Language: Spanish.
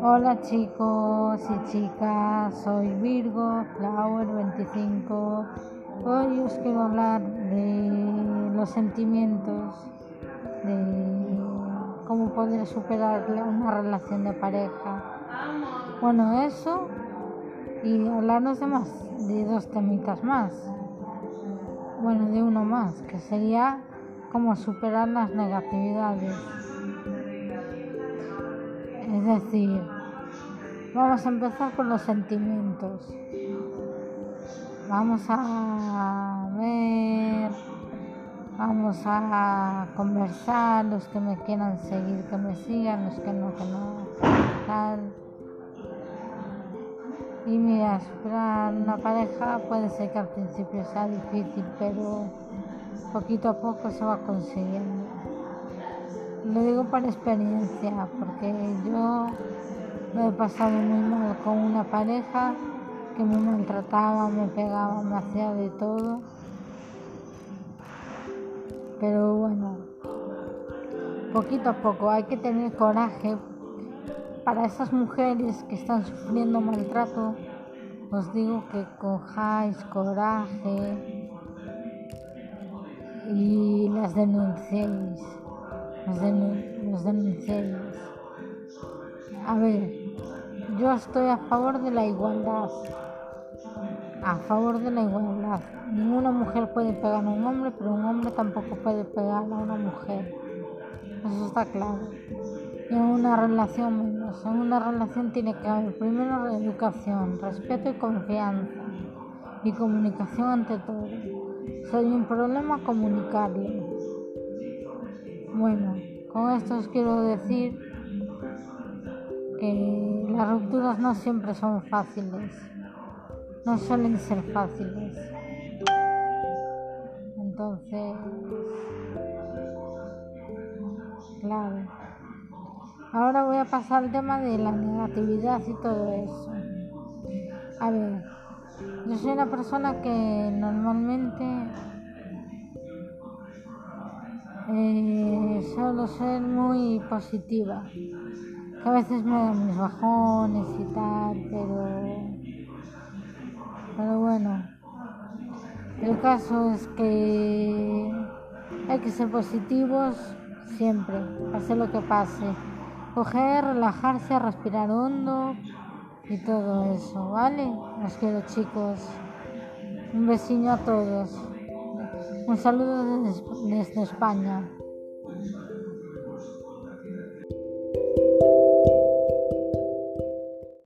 Hola chicos y chicas, soy Virgo Flower 25. Hoy os quiero hablar de los sentimientos, de cómo poder superar una relación de pareja. Bueno, eso y hablarnos de más, de dos temitas más. Bueno, de uno más, que sería cómo superar las negatividades. Es decir, vamos a empezar con los sentimientos. Vamos a ver, vamos a conversar, los que me quieran seguir, que me sigan, los que no, que no, tal. Y mira, superar una pareja puede ser que al principio sea difícil, pero poquito a poco se va consiguiendo. Lo digo por experiencia, porque yo lo he pasado muy mal con una pareja que me maltrataba, me pegaba, me hacía de todo. Pero bueno, poquito a poco hay que tener coraje. Para esas mujeres que están sufriendo maltrato, os digo que cojáis coraje y las denunciéis los, denunciéis. A ver, yo estoy a favor de la igualdad. A favor de la igualdad. Ninguna mujer puede pegar a un hombre, pero un hombre tampoco puede pegar a una mujer. Eso está claro. En una relación En una relación tiene que haber primero educación, respeto y confianza. Y comunicación ante todo. Hay un problema, comunicarlo. Bueno, con esto os quiero decir que las rupturas no siempre son fáciles, no suelen ser fáciles. Entonces, claro. Ahora voy a pasar al tema de la negatividad y todo eso. A ver, yo soy una persona que normalmente eh, solo ser muy positiva. a veces me dan mis bajones y tal, pero. Pero bueno. El caso es que hay que ser positivos siempre, pase lo que pase. Coger, relajarse, respirar hondo y todo eso, ¿vale? Os quiero chicos. Un besito a todos. Un saludo desde, España.